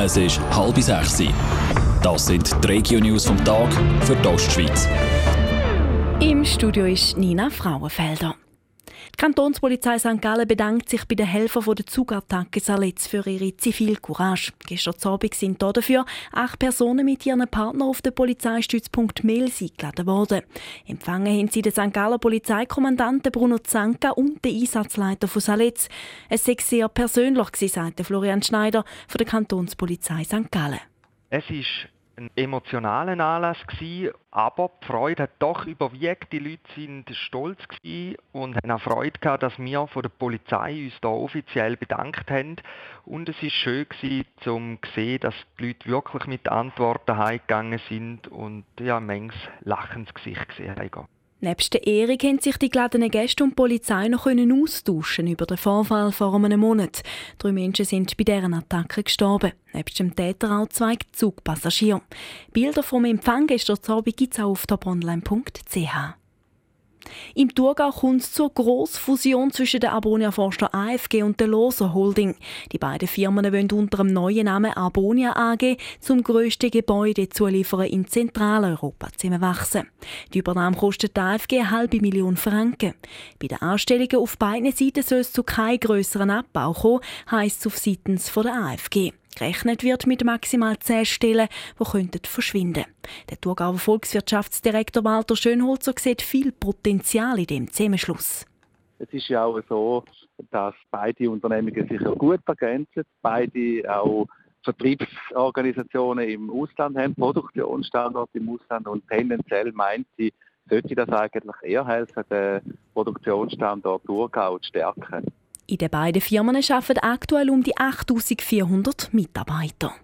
Es ist halb sechs. Das sind die Regio-News vom Tag für die Ostschweiz. Im Studio ist Nina Frauenfelder. Die Kantonspolizei St. Gallen bedankt sich bei den Helfern der Zugattacke Saletz für ihre Zivilcourage. Gestern Abend sind dafür acht Personen mit ihren Partnern auf den Polizeistützpunkt Mels eingeladen worden. Empfangen haben sie den St. Gallen Polizeikommandanten Bruno Zanka und den Einsatzleiter von Saletz. Es sei sehr persönlich, sagte Florian Schneider von der Kantonspolizei St. Gallen. Es ist ein emotionaler Anlass gewesen, aber die Freude hat doch überwiegt. Die Leute sind stolz und haben auch Freude gehabt, dass wir von der Polizei uns da offiziell bedankt haben. Und es ist schön gewesen, zum sehen, dass die Leute wirklich mit Antworten heimgegangen sind und ja, manches lachendes Gesicht gesehen haben. Nebst der haben sich die geladenen Gäste und die Polizei noch austauschen über den Vorfall vor einem Monat. Drei Menschen sind bei deren Attacke gestorben. Nebst dem Täter auch zwei Zugpassagiere. Bilder vom Empfang gestern Abend gibt es auch auf toponline.ch. Im Thurgau kommt es zur Grossfusion zwischen der Arbonia Forster AFG und der Loser Holding. Die beiden Firmen wollen unter dem neuen Namen Arbonia AG zum grössten Gebäudezulieferer in Zentraleuropa zusammenwachsen. Die Übernahme kostet die AFG eine halbe Million Franken. Bei den Anstellungen auf beiden Seiten soll es zu keinem grösseren Abbau kommen, heisst es auf Seiten der AFG. Gerechnet wird mit maximal 10 Stellen, die verschwinden könnten. Der Thurgauer Volkswirtschaftsdirektor Walter Schönholzer sieht viel Potenzial in dem Zusammenschluss. Es ist ja auch so, dass beide Unternehmungen sich gut ergänzen, beide auch Vertriebsorganisationen im Ausland haben, Produktionsstandorte im Ausland und tendenziell meint sie, sollte das eigentlich eher helfen, den Produktionsstandort Thurgau zu stärken. In den beiden Firmen arbeiten aktuell um die 8400 Mitarbeiter.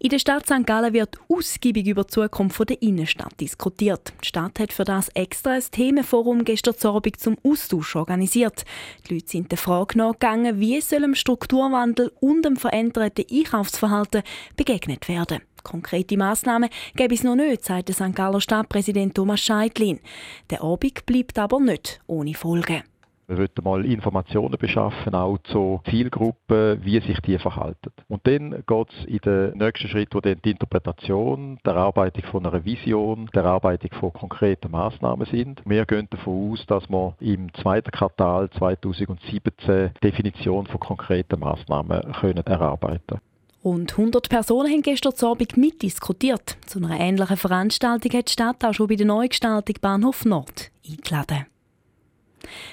In der Stadt St. Gallen wird ausgiebig über die Zukunft der Innenstadt diskutiert. Die Stadt hat für das extra ein Themenforum gestern Abend zum Austausch organisiert. Die Leute sind der Frage nachgegangen, wie soll dem Strukturwandel und dem veränderten Einkaufsverhalten begegnet werden. Konkrete Massnahmen gäbe es noch nicht, sagte St. Galler Stadtpräsident Thomas Scheidlin. Der Abend bleibt aber nicht ohne Folgen. Wir wollen mal Informationen beschaffen, auch zu Zielgruppen, wie sich die verhalten. Und dann geht es in den nächsten Schritt, wo dann die Interpretation, die Erarbeitung von einer Vision, die Erarbeitung von konkreten Maßnahmen sind. Wir gehen davon aus, dass wir im zweiten Quartal 2017 Definition von konkreten Maßnahmen können erarbeiten können. Rund 100 Personen haben gestern Abend mitdiskutiert. Zu einer ähnlichen Veranstaltung hat die Stadt auch schon bei der Neugestaltung Bahnhof Nord eingeladen.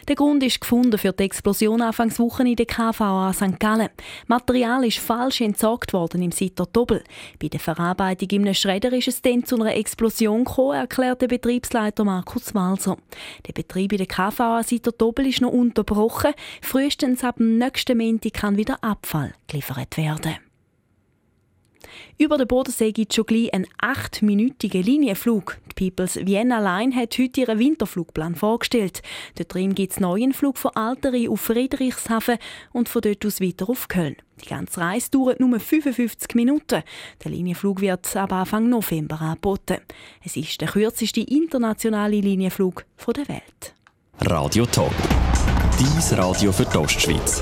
Der Grund ist gefunden für die Explosion Anfangswochen in der KVA St. Gallen. Material ist falsch entsorgt worden im Sitter Doppel. Bei der Verarbeitung im Schredder ist es dann zu einer Explosion gekommen, erklärt der Betriebsleiter Markus Walser. Der Betrieb in der KVA Sitter Doppel ist noch unterbrochen. Frühestens ab dem nächsten Montag kann wieder Abfall geliefert werden. Über den Bodensee gibt es schon gleich einen achtminütigen Linienflug. Die People's Vienna Line hat heute ihren Winterflugplan vorgestellt. Dort drin gibt es einen neuen Flug von Alteri auf Friedrichshafen und von dort aus weiter auf Köln. Die ganze Reise dauert nur 55 Minuten. Der Linienflug wird ab Anfang November angeboten. Es ist der kürzeste internationale Linienflug der Welt. Radio Top. Dies Radio für die Ostschweiz.